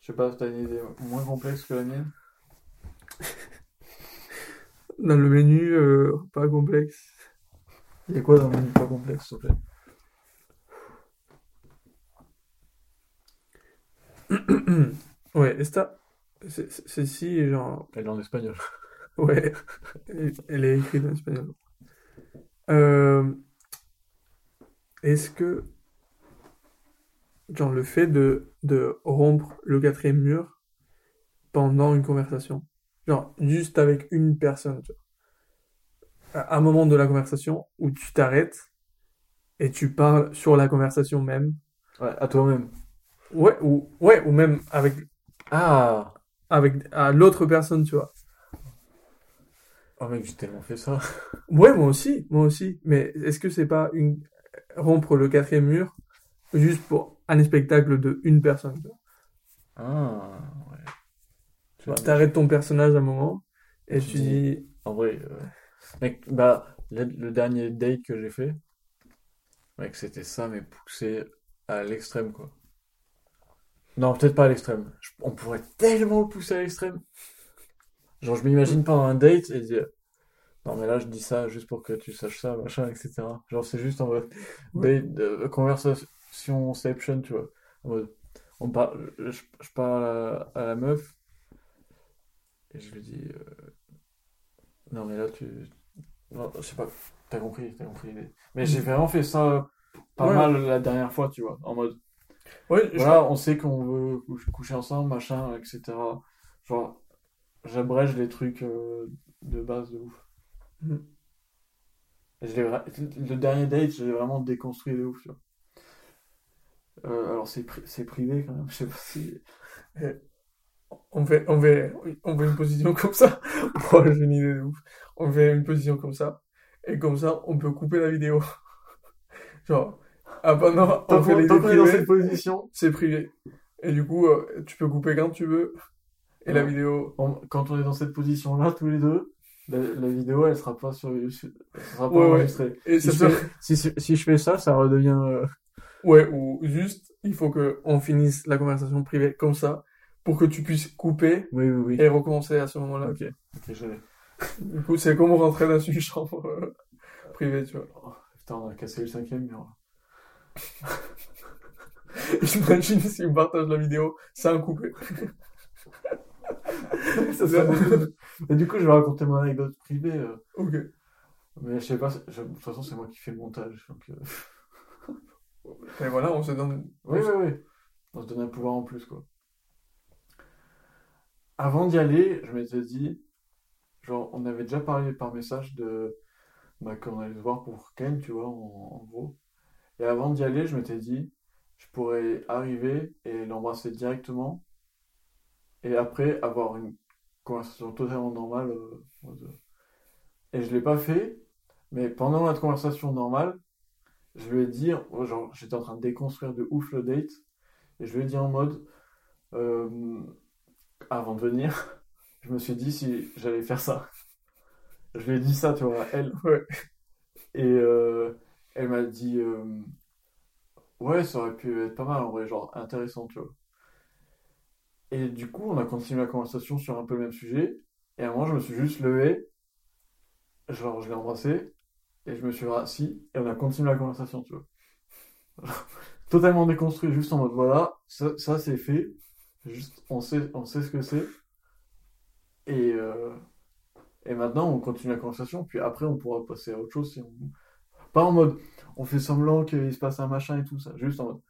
Je sais pas, t'as une idée moins complexe que la mienne Dans le menu, euh, pas complexe. Il y a quoi dans le menu pas complexe, s'il te plaît? Ouais, esta, celle-ci, genre, Elle est en espagnol. ouais, elle elle est écrite en espagnol. Euh, est-ce que, genre, le fait de, de rompre le quatrième mur pendant une conversation, genre, juste avec une personne, tu vois, à un moment de la conversation où tu t'arrêtes et tu parles sur la conversation même, Ouais, à toi-même. ouais, ou, ouais, ou même avec, Ah avec à l'autre personne, tu vois. Oh mec, j'ai tellement fait ça. Ouais, moi aussi, moi aussi. Mais est-ce que c'est pas une rompre le quatrième mur juste pour un spectacle de une personne? Ah, ouais. T'arrêtes ton personnage un moment et Tu tu dis- dis En vrai, euh, mec, bah, le, le dernier date que j'ai fait, mec, c'était ça, mais poussé à l'extrême, quoi. Non, peut-être pas à l'extrême. Je- On pourrait tellement le pousser à l'extrême. Genre, je m'imagine pendant un date et dire, non, mais là, je dis ça juste pour que tu saches ça, machin, etc. Genre, c'est juste en mode, Ouais. date, euh, conversationception, tu vois. On parle, je, je parle à, à la meuf et je lui dis, euh, non, mais là, tu. Non, je sais pas, t'as compris, t'as compris. Mais j'ai vraiment fait ça pas Ouais. mal la dernière fois, tu vois. En mode, ouais, je- voilà, on sait qu'on veut cou- coucher ensemble, machin, etc. Genre, j'abrège les trucs euh, de base de ouf. Et je l'ai vra- le dernier date, je l'ai vraiment déconstruit de ouf, tu vois. Euh, alors, c'est pri- c'est privé quand même, je sais pas si. on fait, on fait, on fait une position comme ça. Oh, j'ai une idée de ouf. On fait une position comme ça. Et comme ça, on peut couper la vidéo. Genre, ah bah non, on fait les est dans privés, cette position, c'est privé. Et du coup, euh, tu peux couper quand tu veux. Et la vidéo, on- quand on est dans cette position-là, tous les deux, la, la vidéo, elle sera pas sur YouTube, elle sera pas Ouais, ouais. enregistrée. et Si je, fais, si, si- si je fais ça, ça redevient. euh, Ouais, ou juste, il faut que on finisse la conversation privée comme ça, pour que tu puisses couper Oui, oui, oui. et recommencer à ce moment-là. Ok, ok, je l'ai. Du coup, c'est comme rentrer dans une chambre euh, privée, tu vois. Oh, putain, on a cassé le cinquième mur. J'imagine si on partage la vidéo sans couper. Ça serait beaucoup. Et du coup, je vais raconter mon anecdote privée. euh, Ok. mais je sais pas, c'est- je- de toute façon, c'est moi qui fais le montage. Donc, euh, Et voilà, on se donne. On se donne un pouvoir en plus, quoi. Avant d'y aller, je m'étais dit, genre, on avait déjà parlé par message de, bah, qu'on allait se voir pour Ken, tu vois, en, en gros. Et avant d'y aller, je m'étais dit, je pourrais arriver et l'embrasser directement, et après avoir une conversation totalement normale. euh, euh. Et je l'ai pas fait, mais pendant notre conversation normale, je lui ai dit, oh, genre, j'étais en train de déconstruire de ouf le date, et je lui ai dit en mode, euh, avant de venir, je me suis dit si j'allais faire ça. Je lui ai dit ça, tu vois, à elle. Ouais. Et euh, elle m'a dit, euh, ouais, ça aurait pu être pas mal en vrai, genre intéressant, tu vois. Et du coup, on a continué la conversation sur un peu le même sujet, et à un moment, je me suis juste levé, genre, je l'ai embrassé, et je me suis rassis, et on a continué la conversation, tu vois. Totalement déconstruit, juste en mode, voilà, ça, ça c'est fait, juste, on sait, on sait ce que c'est, et, euh, et maintenant, on continue la conversation, puis après, on pourra passer à autre chose si on... Pas en mode, on fait semblant qu'il se passe un machin et tout ça, juste en mode,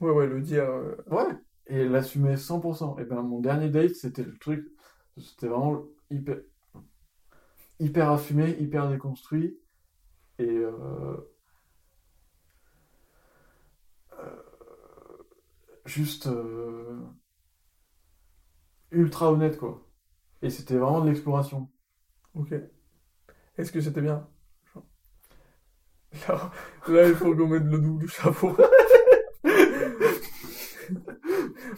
Ouais, ouais, le dire. euh, ouais, et l'assumer 100%. Et ben, mon dernier date, c'était le truc, c'était vraiment hyper, hyper assumé, hyper déconstruit, et euh, euh, juste euh, ultra honnête, quoi. Et c'était vraiment de l'exploration. Ok. Est-ce que c'était bien? Genre, Là, là, il faut qu'on mette le double chapeau.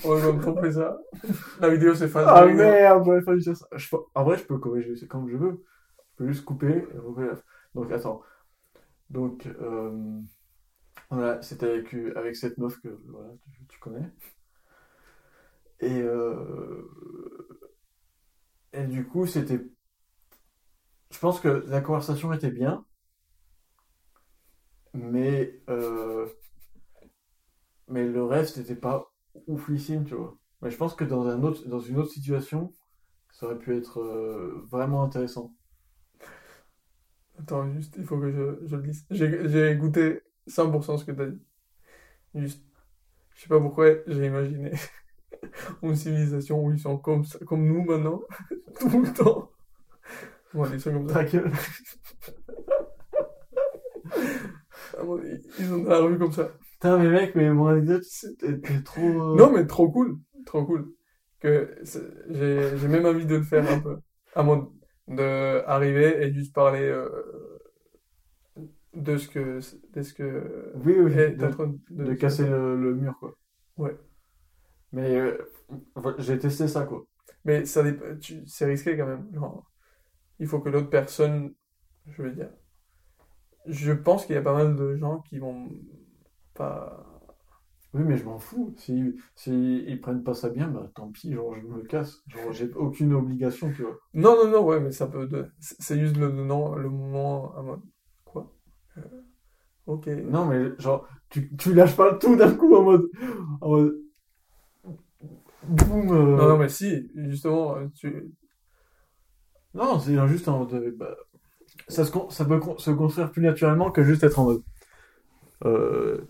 On va me tromper ça. La vidéo s'efface. Ah direct. merde, j'aurais fallu dire ça. Je En vrai, je peux corriger c'est comme je veux. Peux juste couper Donc, attends. Donc, euh, voilà, c'était avec, avec cette meuf que voilà, tu, connais. Et, euh, et du coup, c'était. Je pense que la conversation était bien, mais, euh, mais le reste n'était pas oufissime, tu vois. Mais je pense que dans, un autre, dans une autre situation, ça aurait pu être vraiment intéressant. Attends, juste, il faut que je, je le dise. J'ai écouté 100% ce que t'as dit. Juste, je sais pas pourquoi j'ai imaginé une civilisation où ils sont comme, ça- comme nous maintenant, tout le temps. Ouais, ils sont comme ça. Bon, Ils sont dans la rue comme ça. Putain, mais mec, mais mon anecdote, c'était t'es trop. euh, Non, mais trop cool, trop cool. Que j'ai même envie de le faire un peu. À de arriver et juste parler euh, de ce que de ce que Oui, oui, de- de, de casser le, le mur, quoi. Ouais. Mais euh, j'ai testé ça, quoi. Mais ça c'est risqué quand même. Genre, il faut que l'autre personne, je veux dire, je pense qu'il y a pas mal de gens qui vont pas. Oui, mais je m'en fous. Si, si ils prennent pas ça bien, bah tant pis, genre je me casse. Genre j'ai aucune obligation, tu vois. Non, non, non, ouais, mais ça peut. C'est juste le, non, le moment à mode. Quoi? Euh, ok. Non, mais genre, tu, tu lâches pas tout d'un coup en mode. En mode. Boum. euh, Non, non, mais si, justement, tu. Non, c'est juste en mode. euh, bah, ça, se, ça peut se construire plus naturellement que juste être en mode. Euh,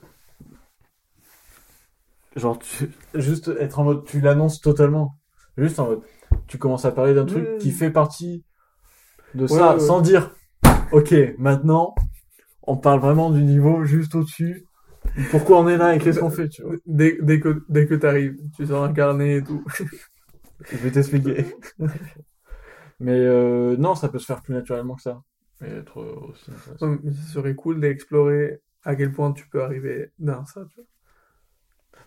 genre, tu- juste être en mode. Tu l'annonces totalement. Juste en mode. Tu commences à parler d'un truc qui fait partie de Ouais, ça ouais, ouais. sans dire. Ok, maintenant, on parle vraiment du niveau juste au-dessus. Pourquoi on est là et qu'est-ce qu'on fait, tu vois? Dès, dès que, dès que t'arrives, tu sors un carnet et tout. Je vais t'expliquer. Mais euh, non, ça peut se faire plus naturellement que ça. Mais être euh, aussi ce serait cool d'explorer à quel point tu peux arriver dans ça, tu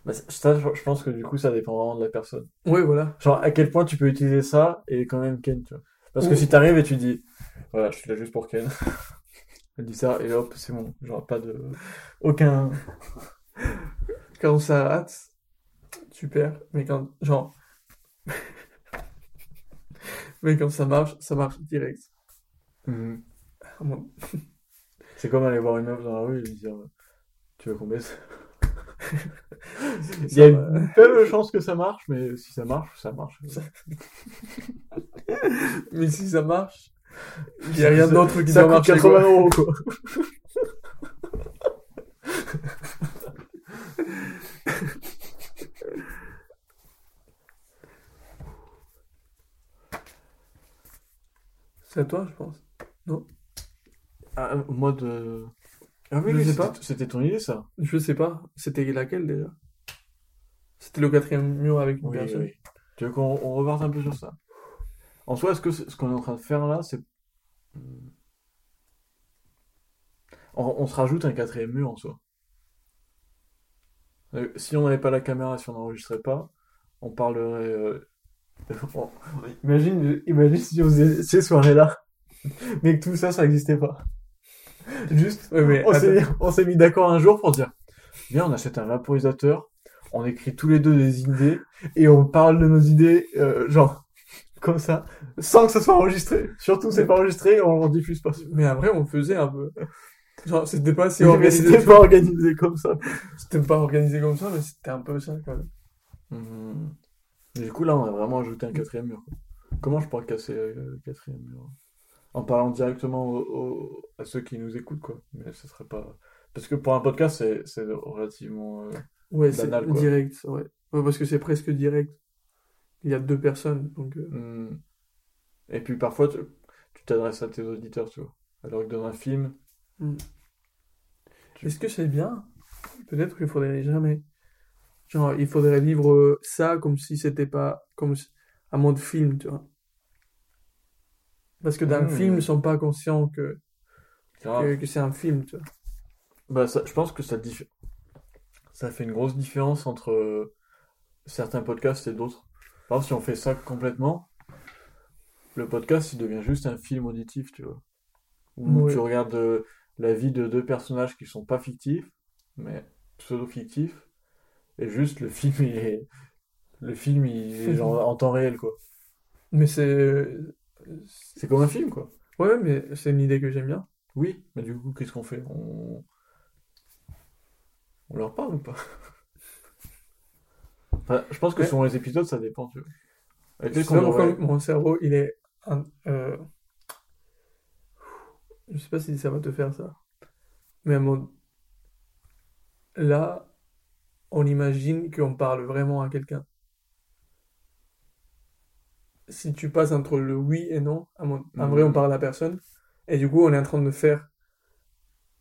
Bah, ça, je pense que du coup, ça dépend vraiment de la personne. Ouais, voilà. Genre, à quel point tu peux utiliser ça et quand même Ken, tu vois. Parce que si t'arrives et tu dis, voilà, je suis là juste pour Ken. Elle dit ça et hop, c'est bon. Genre, pas de. Aucun. Quand ça rate, super. Mais quand, genre. mais quand ça marche, ça marche direct. Mhm. Mon- C'est comme aller voir une meuf dans la rue et lui dire, tu veux qu'on baisse? Il y a une faible chance que ça marche, mais si ça marche, ça marche. Mais si ça marche, il n'y a rien d'autre qui ça doit coûte marcher. 80 quoi. euros, quoi. C'est à toi, je pense. Ah, en mode. Ah oui, Je oui, sais c'était- pas. C'était ton idée, ça. Je sais pas. C'était laquelle déjà? C'était le quatrième mur avec une Oui, personne. oui. Tu veux qu'on on reparte un peu sur ça? En soi, est-ce que ce qu'on est en train de faire là, c'est. On, on se rajoute un quatrième mur en soi. Euh, Si on n'avait pas la caméra, si on n'enregistrait pas, on parlerait. euh, Imagine, imagine si on faisait ces soirées-là, mais que tout ça, ça n'existait pas. Juste, mais on s'est, mis d'accord un jour pour dire, viens, on achète un vaporisateur, on écrit tous les deux des idées, et on parle de nos idées, euh, genre, comme ça, sans que ça soit enregistré. Surtout, c'est pas enregistré, on le diffuse pas. Mais après, on faisait un peu. Genre, c'était pas si organisé. c'était pas organisé comme ça. C'était pas organisé comme ça, mais c'était un peu ça quand même. Et du coup, là, on a vraiment ajouté un quatrième mur. Comment je pourrais casser euh, le quatrième mur? En parlant directement au- au- à ceux qui nous écoutent, quoi. Mais ce serait pas... Parce que pour un podcast, c'est c'est relativement... euh, Ouais, c'est direct, ouais. Ouais, parce que c'est presque direct. Il y a deux personnes, donc. euh, Hmm. Et puis parfois, tu t'adresses à tes auditeurs, tu vois. Alors que dans un film, hmm. Est-ce que c'est bien? Peut-être qu'il faudrait jamais. Genre, il faudrait vivre ça comme si c'était pas. Comme si- un mode film, tu vois. Parce que dans le Hmm. film, ils sont pas conscients que, que, que c'est un film, tu vois. Bah, ça- je pense que ça, ça fait une grosse différence entre euh, certains podcasts et d'autres. Par exemple, si on fait ça complètement, le podcast, il devient juste un film auditif, tu vois. Où tu regardes euh, la vie de deux personnages qui sont pas fictifs, mais pseudo-fictifs, et juste le film, il est... Le film, il est genre en temps réel, quoi. Mais c'est. C'est comme un film, quoi. Ouais, mais c'est une idée que j'aime bien. Oui, mais du coup, qu'est-ce qu'on fait? On... On leur parle ou pas? Enfin, je pense que Ouais. selon les épisodes, ça dépend, tu vois. Mon cerveau, il est. un- euh, Je sais pas si ça va te faire ça. Mais mon... là, on imagine qu'on parle vraiment à quelqu'un. Si tu passes entre le oui et non, à mon- en vrai, on Mhm. parle à personne. Et du coup, on est en train de faire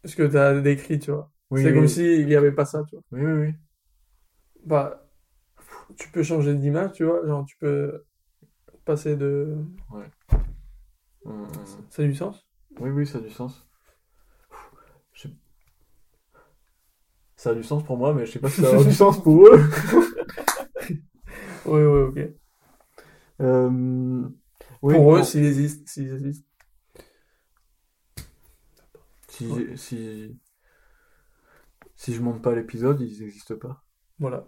ce que tu as décrit, tu vois. Oui, C'est oui, comme s'il n'y avait pas ça, tu vois. Oui, oui, oui. Bah, tu peux changer d'image, tu vois. Genre, tu peux passer de. Hum, hum. Ça a du sens? Oui, oui, ça a du sens. Je Ça a du sens pour moi, mais je sais pas si ça a du sens pour eux. Oui, oui, ok. Euh, oui, Pour eux, s'ils existent, s'ils existent. si, si, si je monte pas l'épisode, ils n'existent pas. Voilà.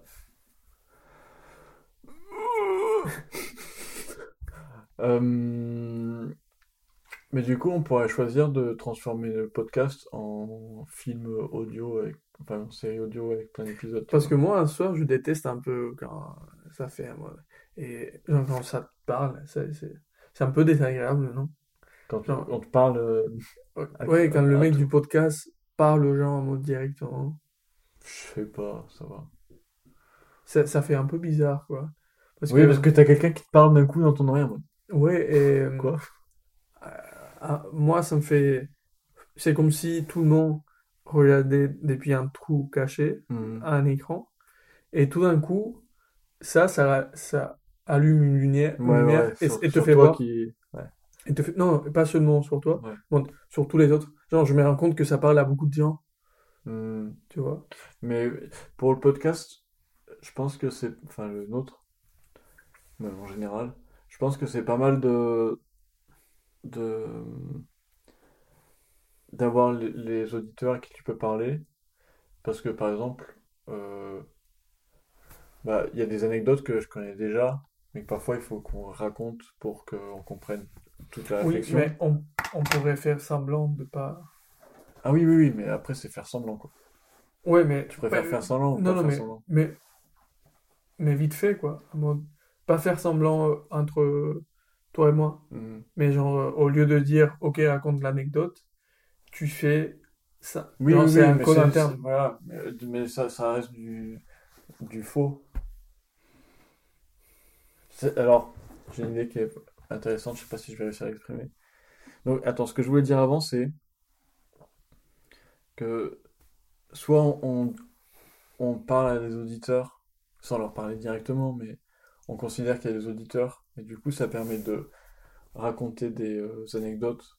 Euh, mais du coup, on pourrait choisir de transformer le podcast en film audio, avec, enfin en série audio avec plein d'épisodes. Parce que moi, un soir, je déteste un peu quand ça fait. moi. Et genre, quand ça te parle, c'est un peu désagréable, non? Quand genre- on te parle, euh, Ouais, À- Ouais, quand le à mec tout. du podcast parle aux gens en mode directement. je sais pas, ça va. Ça, ça fait un peu bizarre, quoi. Parce Oui, que, parce que t'as quelqu'un qui te parle d'un coup dans ton oreille en mode, ouais, et. euh, Quoi? ah, moi, ça me fait. C'est comme si tout le monde regardait depuis un trou caché Hmm. un écran, et tout d'un coup, ça, ça, ça allume une lumière, une Ouais, lumière ouais, et, sur- et te fait toi voir. qui... ouais. Et te fait... Non, pas seulement sur toi, bon, sur tous les autres. Genre, je me rends compte que ça parle à beaucoup de gens, Hmm. tu vois. Mais pour le podcast, je pense que c'est, enfin le nôtre, même en général, je pense que c'est pas mal de, de, d'avoir les, les auditeurs à qui tu peux parler, parce que par exemple, euh, bah il y a des anecdotes que je connais déjà, mais parfois il faut qu'on raconte pour qu'on comprenne toute la Oui, réflexion. mais on, on pourrait faire semblant de pas. Ah oui, oui, oui, mais après c'est faire semblant quoi. Ouais, mais. Tu préfères Ouais, faire semblant ou Non, pas non, faire mais, semblant? mais. Mais vite fait, quoi. Pas faire semblant euh, entre toi et moi. Hmm. Mais genre, euh, au lieu de dire, ok, raconte l'anecdote, tu fais ça. Oui, c'est oui, un mais code interne. Voilà, mais, mais ça, ça reste du, du faux. Alors, j'ai une idée qui est intéressante, je sais pas si je vais réussir à l'exprimer. Donc, attends, ce que je voulais dire avant, c'est que soit on, on parle à des auditeurs sans leur parler directement, mais on considère qu'il y a des auditeurs, et du coup, ça permet de raconter des euh, anecdotes,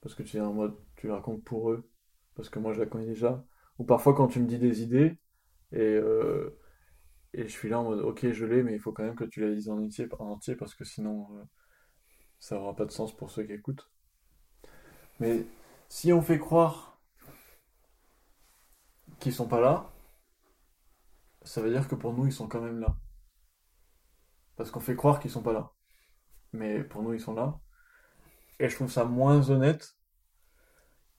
parce que tu es en mode, tu racontes pour eux, parce que moi je la connais déjà. Ou parfois quand tu me dis des idées, et, euh, et je suis là en mode, ok, je l'ai, mais il faut quand même que tu la lises en entier, en entier parce que sinon euh, ça aura pas de sens pour ceux qui écoutent. Mais si on fait croire qu'ils sont pas là, ça veut dire que pour nous ils sont quand même là. Parce qu'on fait croire qu'ils sont pas là. Mais pour nous ils sont là. Et je trouve ça moins honnête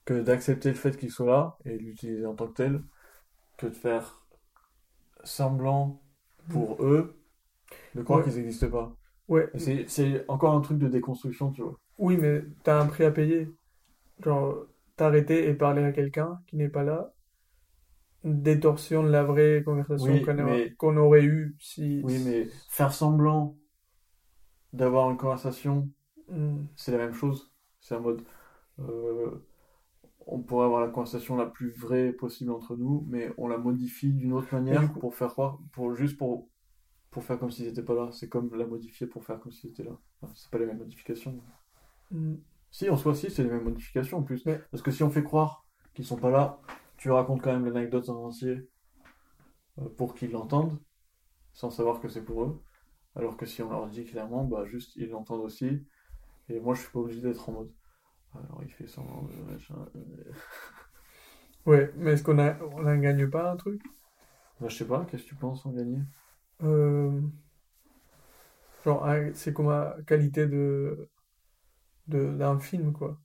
que d'accepter le fait qu'ils soient là et l'utiliser en tant que tel, que de faire semblant pour eux de croire Ouais. qu'ils n'existent pas. Ouais, C'est, encore un truc de déconstruction, tu vois. oui, mais t'as un prix à payer. Genre, t'arrêter et parler à quelqu'un qui n'est pas là, détorsionne la vraie conversation Oui, qu'on mais- aurait eue si... Oui, mais faire semblant d'avoir une conversation, Hmm. c'est la même chose. C'est en mode, euh, on pourrait avoir la conversation la plus vraie possible entre nous, mais on la modifie d'une autre manière pour faire croire, pour juste pour pour faire comme s'ils n'étaient pas là. C'est comme la modifier pour faire comme s'ils étaient là. Enfin, c'est pas les mêmes modifications. Hmm. Si, en soi, si, c'est les mêmes modifications en plus. Parce que si on fait croire qu'ils sont pas là, tu racontes quand même l'anecdote en entier euh, pour qu'ils l'entendent, sans savoir que c'est pour eux. Alors que si on leur dit clairement, bah juste ils l'entendent aussi. Et moi, je suis pas obligé d'être en mode. Alors il fait semblant de machin. euh, Ouais, mais est-ce qu'on a... on n'en gagne pas un truc? Bah, je sais pas, qu'est-ce que tu penses en gagner? Euh, Genre, ah, c'est comme la qualité de, de, d'un film, quoi.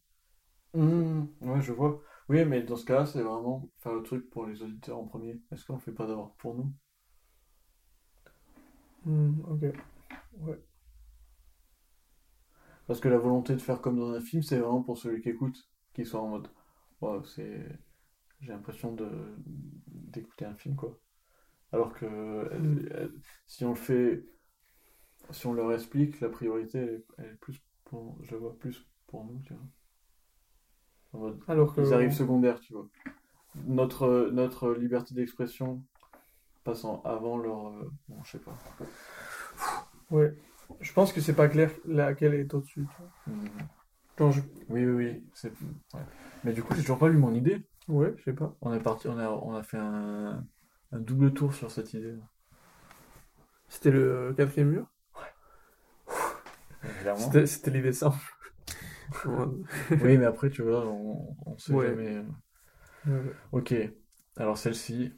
Mmh, ouais, je vois. Oui, mais dans ce cas-là, c'est vraiment faire le truc pour les auditeurs en premier. Est-ce qu'on fait pas d'abord pour nous? Hmm, ok. Ouais. Parce que la volonté de faire comme dans un film, c'est vraiment pour celui qui écoute, qui soit en mode, wow, c'est, j'ai l'impression de d'écouter un film, quoi. Alors que euh, euh, si on le fait, si on leur explique, la priorité, elle est, elle est plus pour, je vois plus pour nous, tu vois. En mode, Alors que, ils arrivent secondaires, tu vois. Notre, notre liberté d'expression passant avant leur, euh, bon, je sais pas. ouais. Je pense que c'est pas clair laquelle est au-dessus. Hmm. Je- Oui, oui, oui. ouais. Mais du coup, j'ai toujours pas lu mon idée. Ouais, je sais pas. On est parti, on a, on a fait un, un double tour sur cette idée. C'était le quatrième mur? Clairement. C'était, dessins. Ouais. Oui, mais après, tu vois, on, on sait Ouais. jamais. Ouais. Ok, alors celle-ci,